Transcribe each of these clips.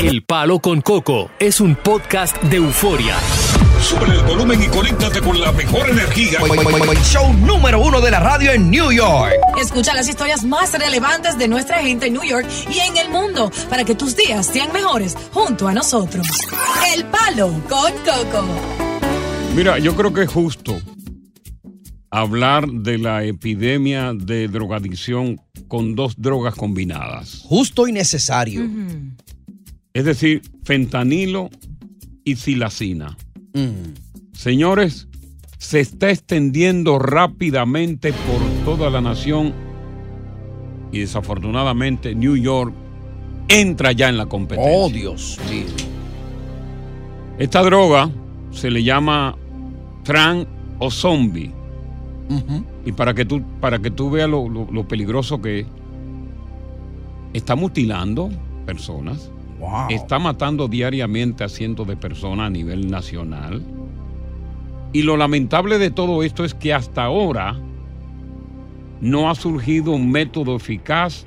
El Palo con Coco es un podcast de euforia. Sube el volumen y conéctate con la mejor energía. Show número uno de la radio en New York. Escucha las historias más relevantes de nuestra gente en New York y en el mundo para que tus días sean mejores junto a nosotros. El Palo con Coco. Mira, yo creo que es justo hablar de la epidemia de drogadicción con dos drogas combinadas. Justo y necesario. Es decir, fentanilo y silacina. Mm. Señores, se está extendiendo rápidamente por toda la nación y desafortunadamente New York entra ya en la competencia. Oh, Dios mío. Esta droga se le llama tran o zombie. Y para que tú, para que tú veas lo, lo- lo peligroso que es, está mutilando personas, Wow. está matando diariamente a cientos de personas a nivel nacional. Y lo lamentable de todo esto es que hasta ahora no ha surgido un método eficaz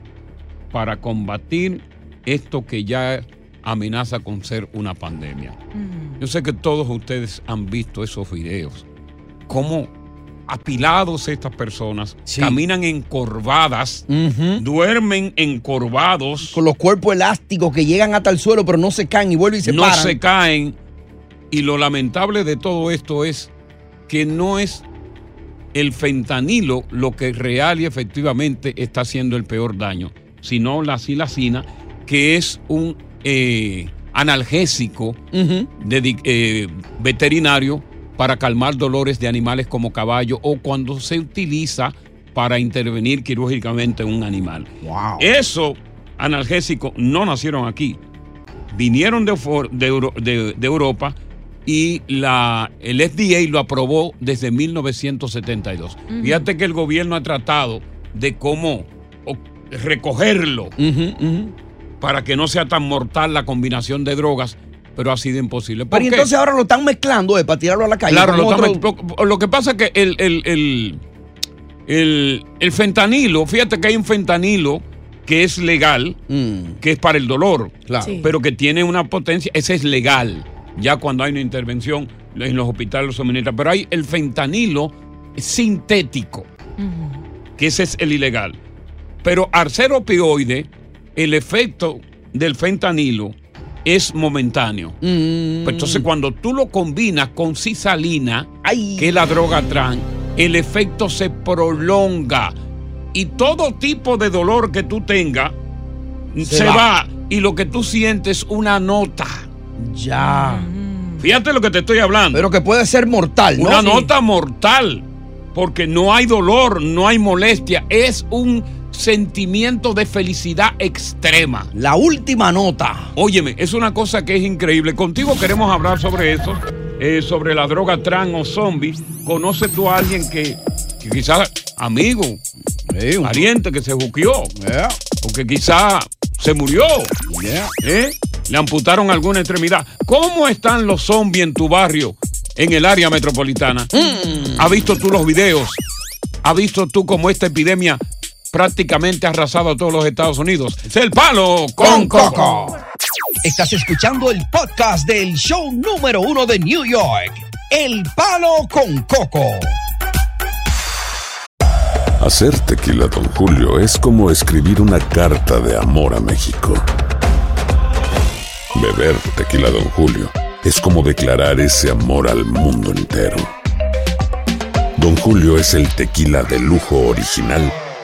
para combatir esto que ya amenaza con ser una pandemia. Yo sé que todos ustedes han visto esos videos. Cómo apilados estas personas Sí. caminan encorvadas, duermen encorvados, Con los cuerpos elásticos que llegan hasta el suelo, pero no se caen y vuelven y se no paran. se caen. Y lo lamentable de todo esto es que no es el fentanilo lo que real y efectivamente está haciendo el peor daño, sino la silacina, que es un eh, analgésico dedi- eh, veterinario para calmar dolores de animales como caballo o cuando se utiliza para intervenir quirúrgicamente en un animal. Wow. Eso, analgésicos, no nacieron aquí. Vinieron de, de Euro- de- de Europa y la, el FDA lo aprobó desde 1972. Fíjate que el gobierno ha tratado de cómo recogerlo para que no sea tan mortal la combinación de drogas, pero ha sido imposible. ¿Por Pero qué? entonces ahora lo están mezclando eh, para tirarlo a la calle. Claro, lo, otro- estamos- lo- que pasa es que el, el- el- el- el fentanilo, fíjate que hay un fentanilo que es legal, Mm, que es para el dolor, claro. Sí. pero que tiene una potencia, ese es legal, ya cuando hay una intervención en los hospitales lo suministran. Pero hay el fentanilo sintético, que ese es el ilegal. Pero al ser opioide, el efecto del fentanilo es momentáneo. Mm. Pues entonces cuando tú lo combinas con cisalina, Ay. que es la droga trans, el efecto se prolonga y todo tipo de dolor que tú tengas se, va. va. y lo que tú sientes una nota. Ya. Fíjate lo que te estoy hablando. Pero que puede ser mortal, ¿no? una Sí. nota mortal, porque no hay dolor, no hay molestia, es un sentimiento de felicidad extrema. La última nota. Óyeme, es una cosa que es increíble. Contigo queremos hablar sobre eso, eh, sobre la droga trans o zombie. ¿Conoces tú a alguien que, que quizás amigo, Sí, un- pariente que se buqueó, Yeah, o que quizás se murió, yeah. ¿eh? le amputaron alguna extremidad? ¿Cómo están los zombies en tu barrio, en el área metropolitana? ¿Has visto tú los videos? ¿Has visto tú cómo esta epidemia prácticamente ha arrasado a todos los Estados Unidos? Es el palo con, Con coco. Coco. Estás escuchando el podcast del show número uno de New York. El Palo con Coco. Hacer tequila, Don Julio, es como escribir una carta de amor a México. Beber tequila, Don Julio, es como declarar ese amor al mundo entero. Don Julio es el tequila de lujo original,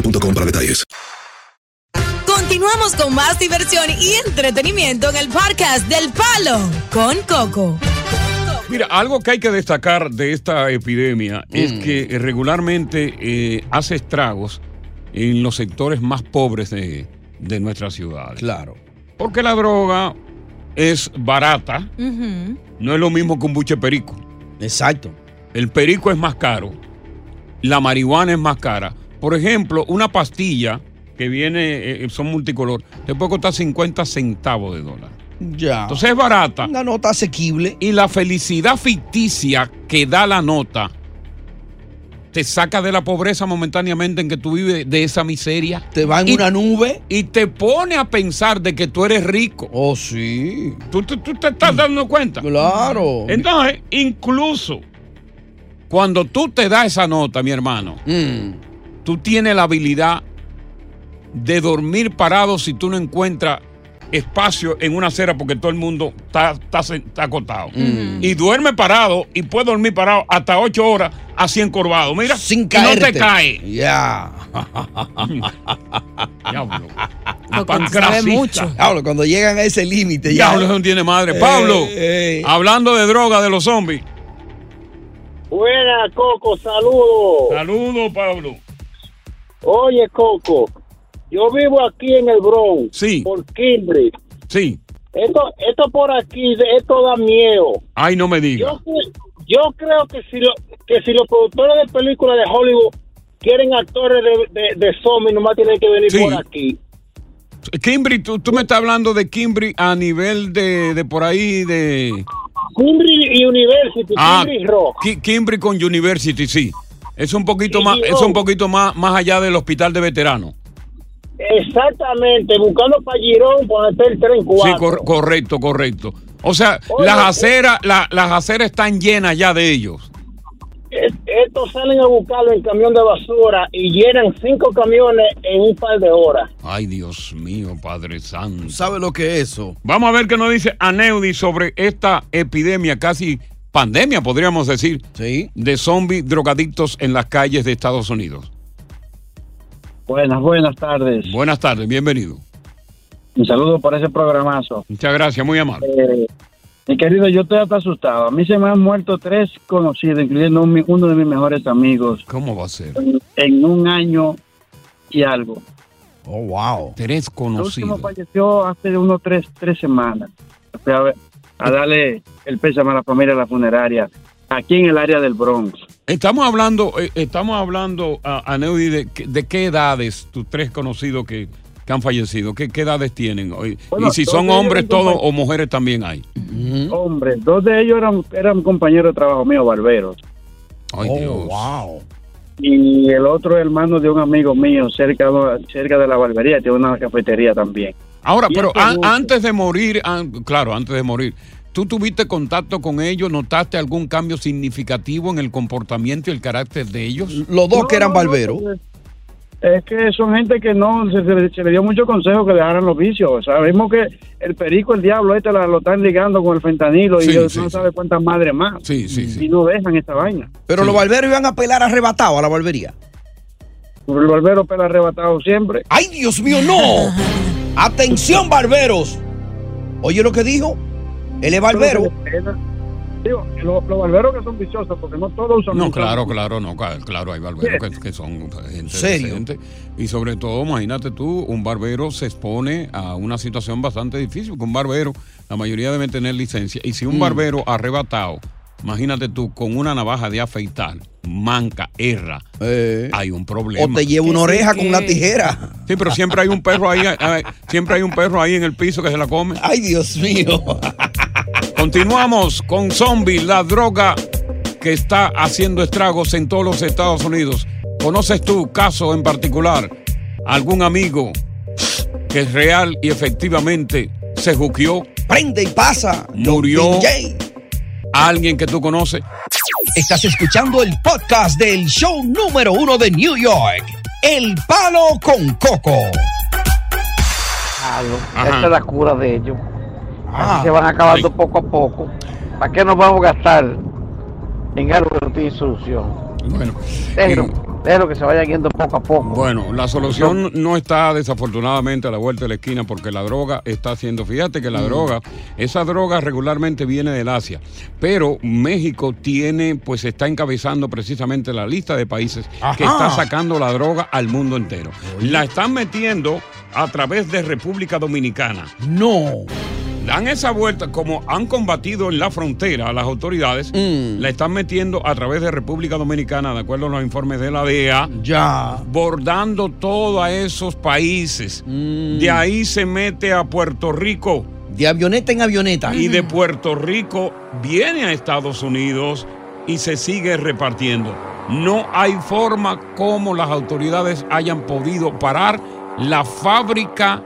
boostmobile.com para detalles. Continuamos con más diversión y entretenimiento en el podcast del Palo con Coco. Mira, algo que hay que destacar de esta epidemia es Mm. que regularmente eh, hace estragos en los sectores más pobres de, de nuestra ciudad. Claro. Porque la droga es barata, no es lo mismo que un buche perico. Exacto. El perico es más caro, la marihuana es más cara. Por ejemplo, una pastilla que viene, eh, son multicolor, te puede costar 50 centavos de dólar. Ya. Entonces es barata. Una nota asequible. Y la felicidad ficticia que da la nota te saca de la pobreza momentáneamente en que tú vives de esa miseria. Te va en Y- una nube. Y te pone a pensar de que tú eres rico. Oh, sí. ¿Tú, tú- tú te estás dando cuenta? Claro. Entonces, incluso cuando tú te das esa nota, mi hermano, Mm. Tú tienes la habilidad de dormir parado si tú no encuentras espacio en una acera porque todo el mundo está. Mm. Y duerme parado y puede dormir parado hasta ocho horas así encorvado. Mira, Sin y no caerte. te cae. Ya. Diablo. Mucho. Diablo, cuando llegan a ese límite ya. Diablo, eso no tiene madre. Eh, Pablo, eh. hablando de droga de los zombies. Buena, Coco, saludos. Saludos, Pablo. Oye, Coco, yo vivo aquí en el Bronx. Sí. Por Kimberly. Sí. Esto, esto por aquí, esto da miedo. Ay, no me digas. Yo, yo creo que si, lo, que si los productores de películas de Hollywood quieren actores de, de, de zombies, nomás tienen que venir Sí. por aquí. Kimbri, tú, tú me estás hablando de Kimbri a nivel de, de por ahí de... Kimberly University, Ah, Kimberly Rock. Ki- Kimbri con University, sí. Es un poquito Sí, más, sí, es un poquito más, más allá del hospital de veteranos. Exactamente, buscando para Girón, ponerte el tren Sí, 4. cor- correcto, correcto. O sea, Oye, las eh. aceras, la- las aceras están llenas ya de ellos. Estos salen a buscarlo en camión de basura y llenan cinco camiones en un par de horas. Ay, Dios mío, Padre Santo. ¿Sabe lo que es eso? Vamos a ver qué nos dice Aneudi sobre esta epidemia, casi pandemia, podríamos decir, Sí. de zombies drogadictos en las calles de Estados Unidos. Buenas, buenas tardes. Buenas tardes, bienvenido. Un saludo por ese programazo. Muchas gracias, muy amable. Eh, mi querido, yo estoy hasta asustado. A mí se me han muerto tres conocidos, incluyendo un- uno de mis mejores amigos, ¿Cómo va a ser? en un año y algo. Oh, wow. Tres El último conocidos. falleció hace unos tres, tres semanas. Fui a, ver- a darle el pésame a la familia de la funeraria, aquí en el área del Bronx. Estamos hablando, eh, estamos hablando, a, Aneudi, de, qué- de qué edades tus tres conocidos que, que han fallecido, qué, qué edades tienen. Y- Bueno, y si son hombres todos o mujeres también hay. Hombres, dos de ellos eran, eran compañeros de trabajo mío, barberos. Ay, oh, Dios. wow. Y el otro hermano de un amigo mío cerca, cerca de la barbería, tiene una cafetería también. Ahora, pero an- antes de morir, an- claro, antes de morir, ¿tú tuviste contacto con ellos? ¿Notaste algún cambio significativo en el comportamiento y el carácter de ellos? Los dos No, que eran no, no, barberos. Es que son gente que no, se, se- se le dio mucho consejo que dejaran los vicios. Sabemos que el perico, el diablo, este la- lo están ligando con el fentanilo Sí, y sí, no sí. sabe cuántas madres más. Sí, sí, sí. Y no dejan esta vaina. Pero Sí. los barberos iban a pelar arrebatado a la barbería. El barbero pela arrebatado siempre. ¡Ay, Dios mío, no! ¡Atención, barberos! Oye lo que dijo. Él es barbero. Digo, los, los barberos que son viciosos, porque no todos usan. No, claro, claro, no, claro, hay barberos que, que son gente ¿Serio? decente. Y sobre todo, imagínate tú, un barbero se expone a una situación bastante difícil, porque un barbero, la mayoría deben tener licencia. Y si un Mm. barbero arrebatado, imagínate tú, con una navaja de afeitar, manca, erra, Eh, hay un problema. o te lleva una oreja con una tijera. Sí, pero siempre hay un perro ahí, eh, siempre hay un perro ahí en el piso que se la come. ¡Ay, Dios mío! Continuamos con Zombie, la droga que está haciendo estragos en todos los Estados Unidos. ¿Conoces tu caso en particular? ¿Algún amigo que es real y efectivamente se juqueó? Prende y pasa. Murió. DJ. ¿Alguien que tú conoces? Estás escuchando el podcast del show número uno de New York. El Palo con Coco. Ajá. Esta es la cura de ellos. Ah. Así se van acabando poco a poco. ¿Para qué nos vamos a gastar en algo que no tiene solución? Bueno, Déjelo, déjelo que se vaya yendo poco a poco. Bueno, la solución no está desafortunadamente a la vuelta de la esquina porque la droga está haciendo, fíjate que la Mm. droga, esa droga regularmente viene del Asia, pero México tiene, pues está encabezando precisamente la lista de países que está sacando la droga al mundo entero. La están metiendo a través de República Dominicana. No. Dan esa vuelta, como han combatido en la frontera a las autoridades, Mm. la están metiendo a través de República Dominicana, de acuerdo a los informes de la DEA, Ya. bordando todos esos países. Mm. De ahí se mete a Puerto Rico. De avioneta en avioneta. Y de Puerto Rico viene a Estados Unidos y se sigue repartiendo. No hay forma como las autoridades hayan podido parar la fábrica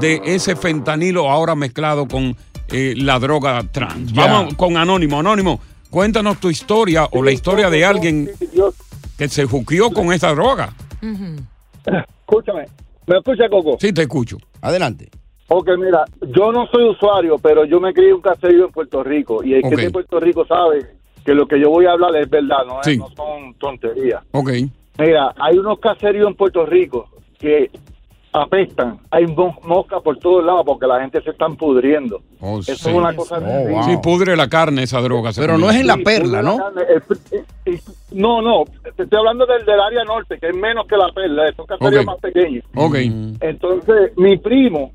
de ese fentanilo ahora mezclado con eh, la droga trans. Ya. Vamos con Anónimo. Anónimo, cuéntanos tu historia o la historia de alguien que se juqueó con esa droga. Escúchame, ¿me escucha Coco? Sí, te escucho. Adelante. Ok, mira, yo no soy usuario, pero yo me crié en un caserío en Puerto Rico y el Ok. que de Puerto Rico sabe que lo que yo voy a hablar es verdad, no, es- Sí. no son tonterías. Ok. Mira, hay unos caseríos en Puerto Rico que apestan, hay mo- moscas por todos lados porque la gente se están pudriendo. Oh, Eso sí. es una cosa terrible. Sí, pudre la carne esa droga. Pero no es en la Sí, perla, ¿no? eh, eh, no, no, te estoy hablando del, del área norte, que es menos que la perla, esos caseríos Ok. más pequeños. Ok. Entonces, mi primo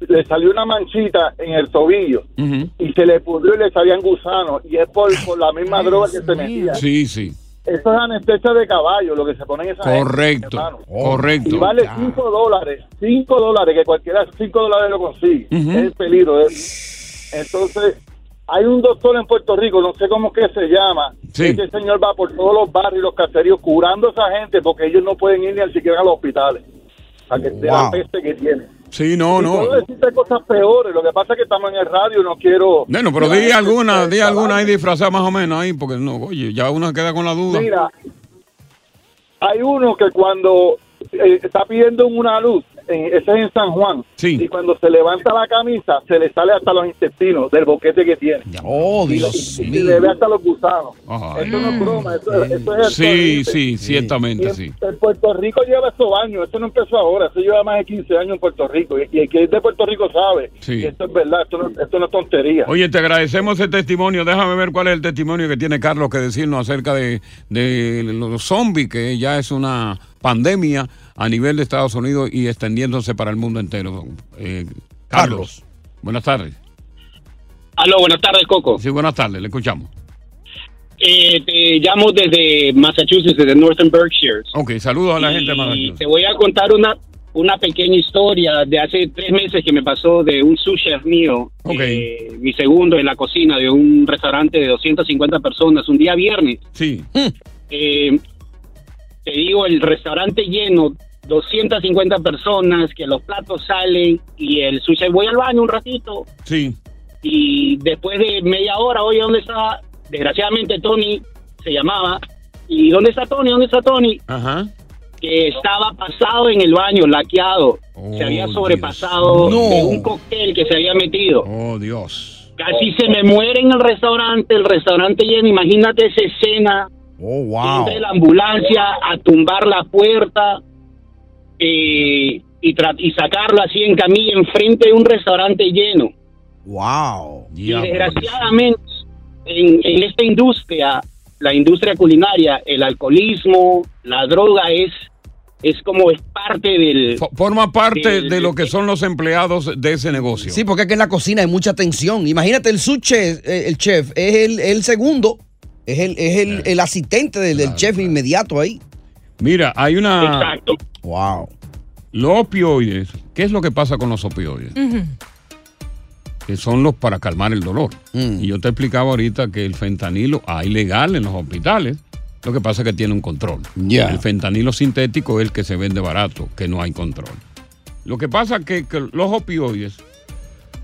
le salió una manchita en el tobillo y se le pudrió y le salían gusanos y es por, por la misma droga que se metía. Sí, sí. Eso es anestesia de caballo, lo que se pone en esa Correcto. gente. Correcto. Y vale 5 dólares, 5 dólares, que cualquiera 5 dólares lo consigue. Es el peligro. es- Entonces, hay un doctor en Puerto Rico, no sé cómo que se llama. Sí. Ese señor va por todos los barrios y los caseríos curando a esa gente porque ellos no pueden ir ni al siquiera a los hospitales. Para que sea la Wow. peste que tienen. Sí, no, Y no. Puedo decirte cosas peores. Lo que pasa es que estamos en el radio y no quiero. Bueno, pero di alguna, di alguna ahí disfrazada más o menos ahí, porque no, oye, ya uno queda con la duda. Mira, hay uno que cuando eh, está pidiendo una luz, en- ese es en San Juan, Sí. y cuando se levanta la camisa, se le sale hasta los intestinos del boquete que tiene. Oh, Y, Dios y- y mío. le ve hasta los gusanos. Ay. Eso no es broma, eso, eso es Sí, sí, Y ciertamente, en, sí. en Puerto Rico lleva esos años, eso no empezó ahora, eso lleva más de 15 años en Puerto Rico. Y, y el que es de Puerto Rico sabe Sí. que esto es verdad, esto no, esto no es tontería. Oye, te agradecemos ese testimonio. Déjame ver cuál es el testimonio que tiene Carlos que decirnos acerca de, de los zombies, que ya es una pandemia a nivel de Estados Unidos y extendiéndose para el mundo entero. Eh, Carlos, buenas tardes. Aló, buenas tardes, Coco. Sí, buenas tardes, le escuchamos. Eh, te llamo desde Massachusetts, desde Northern Berkshire. Ok, saludos a la gente de Y Massachusetts. te voy a contar una, una pequeña historia de hace tres meses que me pasó de un sous chef mío, eh, mi segundo en la cocina de un restaurante de 250 personas, un día viernes. Sí. Eh, te digo, el restaurante lleno, 250 personas, que los platos salen y el sous chef, voy al baño un ratito, Sí. y después de media hora, oye, ¿dónde está? Desgraciadamente Tony se llamaba. ¿Y dónde está Tony? ¿Dónde está Tony? Ajá. Que estaba pasado en el baño, laqueado. se había sobrepasado Dios. de un cóctel que se había metido. Oh, Dios. Casi se me muere en el restaurante, el restaurante lleno. Imagínate esa escena. Oh, wow. la ambulancia a tumbar la puerta eh, y, tra- y sacarlo así en camilla enfrente de un restaurante lleno. Wow. Y desgraciadamente, en, en esta industria, la industria culinaria, el alcoholismo, la droga es, es como es parte del... Forma parte del- de lo que son los empleados de ese negocio. Sí, porque es que en la cocina hay mucha tensión. Imagínate, el sous chef, eh, el chef es el, el segundo, es el, es el, el asistente del, del chef inmediato ahí. Mira, hay una... Exacto. Wow. Los opioides, ¿qué es lo que pasa con los opioides? Que son los para calmar el dolor. Mm. Y yo te explicaba ahorita que el fentanilo hay legal en los hospitales Lo que pasa es que tiene un control. Ya. El fentanilo sintético es el que se vende barato, que no hay control. Lo que pasa es que, que los opioides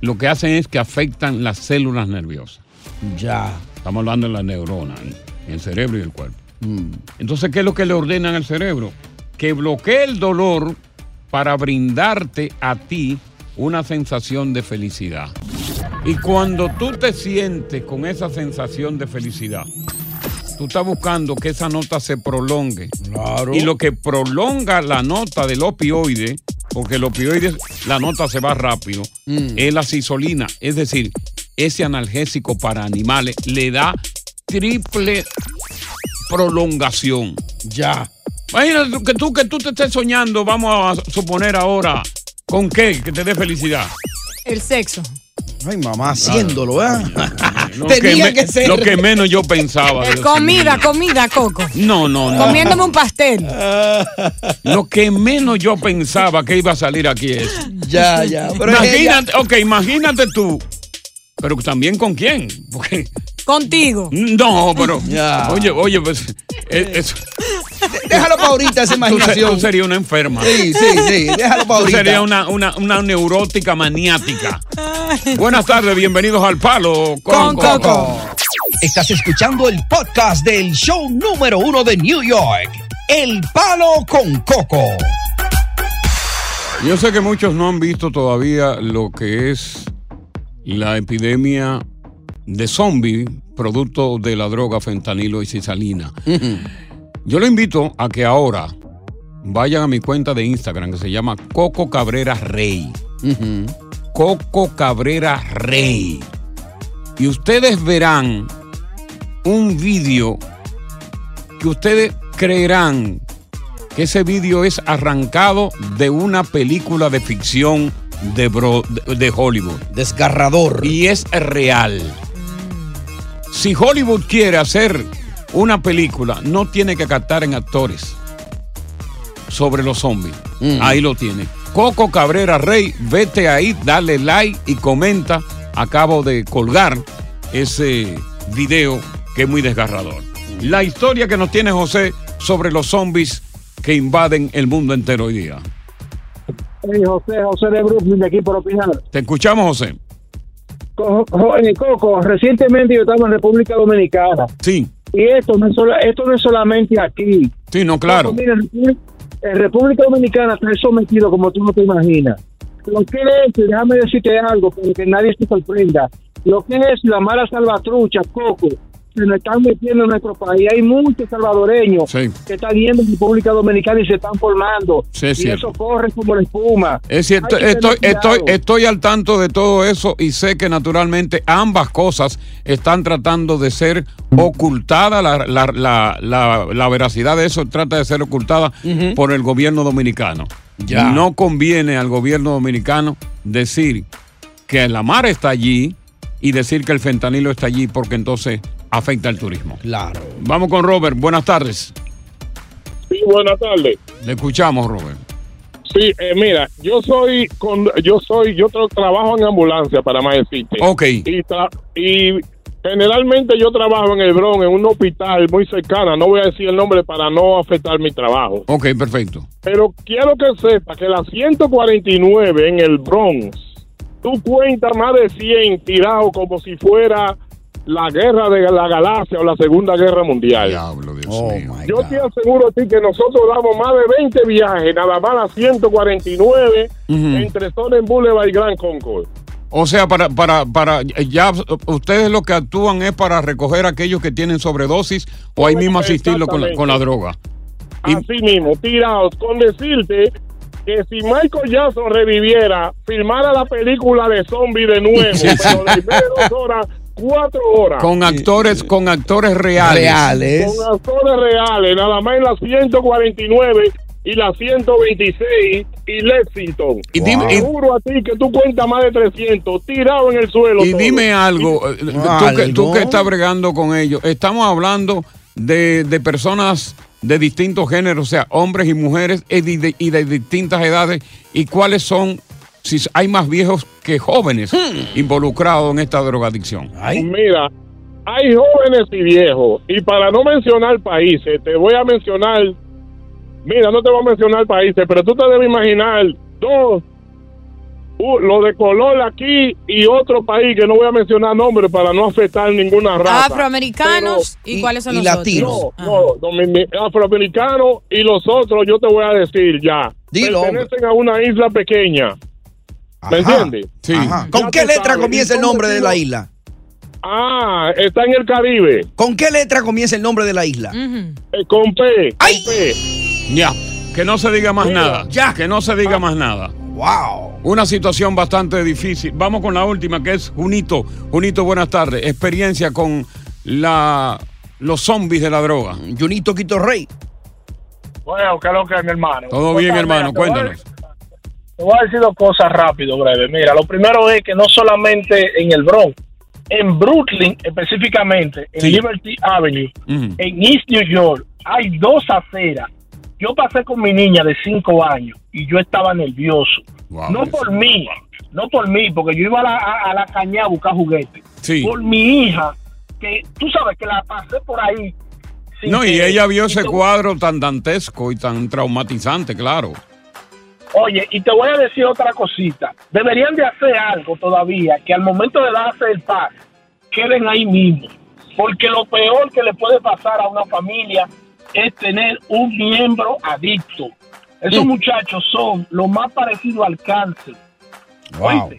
lo que hacen es que afectan las células nerviosas. Ya. Estamos hablando de la neurona, en el cerebro y el cuerpo. Mm. Entonces, ¿qué es lo que le ordenan al cerebro? Que bloquee el dolor para brindarte a ti una sensación de felicidad. Y cuando tú te sientes con esa sensación de felicidad, tú estás buscando que esa nota se prolongue. Claro. Y lo que prolonga la nota del opioide, porque el opioide, la nota se va rápido, es la cisolina. Es decir, ese analgésico para animales le da triple prolongación. Ya. Imagínate que tú, que tú te estés soñando, vamos a suponer ahora, ¿con qué? Que te dé felicidad. El sexo. Ay, mamá, haciéndolo, ¿eh? Lo Tenía me- que, ser. Lo que menos yo pensaba. Eh, Dios comida, comida, Coco. No, no, no. Comiéndome un pastel. Lo que menos yo pensaba que iba a salir aquí es. Ya, ya. Pero imagínate, ok, imagínate tú. Pero también con quién. Porque, Contigo. no, pero. Ya. Oye, oye, pues. es- es- Déjalo para ahorita esa tú, imaginación. tú serías una enferma. Sí, sí, sí. Déjalo para Tú ahorita. serías una, una, una neurótica maniática. Buenas tardes, bienvenidos al Palo con, Con Coco. Estás escuchando el podcast del show número uno de New York. El Palo con Coco. Yo sé que muchos no han visto todavía lo que es la epidemia de zombie producto de la droga fentanilo y cisalina. Yo lo invito a que ahora vayan a mi cuenta de Instagram que se llama Coco Cabrera Rey. Coco Cabrera Rey. Y ustedes verán un vídeo que ustedes creerán que ese vídeo es arrancado de una película de ficción de, bro- de- de Hollywood. Desgarrador. Y es real. Si Hollywood quiere hacer una película, no tiene que captar en actores sobre los zombies. Ahí lo tiene. Coco Cabrera Rey, vete ahí, dale like y comenta. Acabo de colgar ese video que es muy desgarrador. La historia que nos tiene José sobre los zombies que invaden el mundo entero hoy día. Hey, José, José de Brooklyn, de aquí por opinar. Te escuchamos, José. Eh, Coco, recientemente yo estaba en República Dominicana. Sí. Y esto no es, esto no es solamente aquí. Sí, no, claro. Coco, mira, en República- Dominicana está sometido como tú no te imaginas. Lo que es, déjame decirte algo, para que nadie se sorprenda. Lo que es la mala salvatrucha, Coco, se nos están metiendo en nuestro país. Hay muchos salvadoreños Sí. que están yendo a República Dominicana y se están formando. Sí, es y cierto. eso corre como la espuma. Es cierto, estoy, estoy, estoy al tanto de todo eso y sé que naturalmente ambas cosas están tratando de ser ocultadas. La, la- la- la- la veracidad de eso trata de ser ocultada por el gobierno dominicano. Ya. No conviene al gobierno dominicano decir que la mar está allí y decir que el fentanilo está allí porque entonces afecta al turismo. Claro. Vamos con Robert. Buenas tardes. Sí, buenas tardes. Le escuchamos, Robert. Sí, eh, mira, yo soy con, yo soy, yo tra- trabajo en ambulancia para más decirte. Ok. Y, tra- y generalmente yo trabajo en el Bronx, en un hospital muy cercano. No voy a decir el nombre para no afectar mi trabajo. Ok, perfecto. Pero quiero que sepa que la 149 en el Bronx, tú cuentas más de 100 tirados como si fuera la guerra de la galaxia o la Segunda Guerra Mundial. Diablo, Dios Oh, mío. Yo te aseguro a ti que nosotros damos más de 20 viajes, nada más a 149 Ujú. entre Sonnen Boulevard y Gran Concord. O sea, para, para, para, ya ustedes lo que actúan es para recoger a aquellos que tienen sobredosis o ahí mismo asistirlo con la, con la droga. Así mismo, tirados, con decirte que si Michael Jackson reviviera, filmara la película de zombie de nuevo, pero de dos horas, cuatro horas. Con actores, con actores reales. Reales. Con actores reales, nada más en la 149 y la 126 y Lexington. Y dime- Te juro a ti que tú cuentas más de 300 tirados en el suelo. Y todo. dime algo, eh, tú que, tú ¿Algo? que estás bregando con ellos, estamos hablando de, de personas de distintos géneros, o sea, hombres y mujeres y de- y de distintas edades, y cuáles son, si hay más viejos que jóvenes involucrados en esta drogadicción. Mira, hay jóvenes y viejos. Y para no mencionar países, te voy a mencionar. Mira, no te voy a mencionar países, pero tú te debes imaginar dos. uh, lo de color aquí y otro país que no voy a mencionar nombres para no afectar ninguna raza. Afroamericanos y, cuáles son los otros. No, no, domini- afroamericanos y los otros, yo te voy a decir ya. Dilo, Pertenecen a una isla pequeña. ¿Me entiendes? Sí. Ajá. ¿Con Ya qué letra sabes. comienza ¿Y el nombre de la isla? Ah, está en el Caribe. ¿Con qué letra comienza el nombre de la isla? Eh, con P. Con P. Ya, que no se diga más Mira, nada. Ya. Que no se diga más nada. Wow. Una situación bastante difícil. Vamos con la última, que es Junito. Junito, buenas tardes. Experiencia con la los zombies de la droga. Junito Quito Rey. Bueno, ¿qué es lo que es, mi hermano? Todo bien, hermano. Cuéntanos. Te voy a decir dos cosas rápido, breve. Mira, lo primero es que no solamente en el Bronx, en Brooklyn específicamente, en Liberty Avenue, en East New York, hay dos aceras. Yo pasé con mi niña de cinco años y yo estaba nervioso. no por mí, no por mí, porque yo iba a la, a, a la caña a buscar juguetes. Sí. Por mi hija, que tú sabes que la pasé por ahí. No, y ella vio ese cuadro tan dantesco y tan traumatizante, claro. Oye, y te voy a decir otra cosita. Deberían de hacer algo todavía que al momento de darse el paz, queden ahí mismo. Porque lo peor que le puede pasar a una familia es tener un miembro adicto. Esos muchachos son lo más parecido al cáncer. Wow.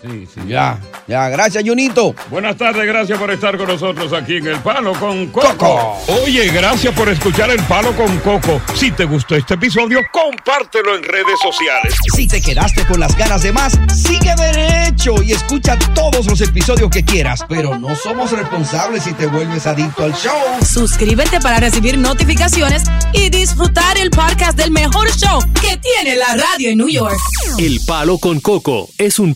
Ya, ya. Gracias, Junito. Buenas tardes, gracias por estar con nosotros aquí en El Palo con Coco. Oye, gracias por escuchar El Palo con Coco. Si te gustó este episodio, compártelo en redes sociales. Si te quedaste con las ganas de más, sigue derecho y escucha todos los episodios que quieras. Pero no somos responsables si te vuelves adicto al show. Suscríbete para recibir notificaciones y disfrutar el podcast del mejor show que tiene la radio en New York. El Palo con Coco es un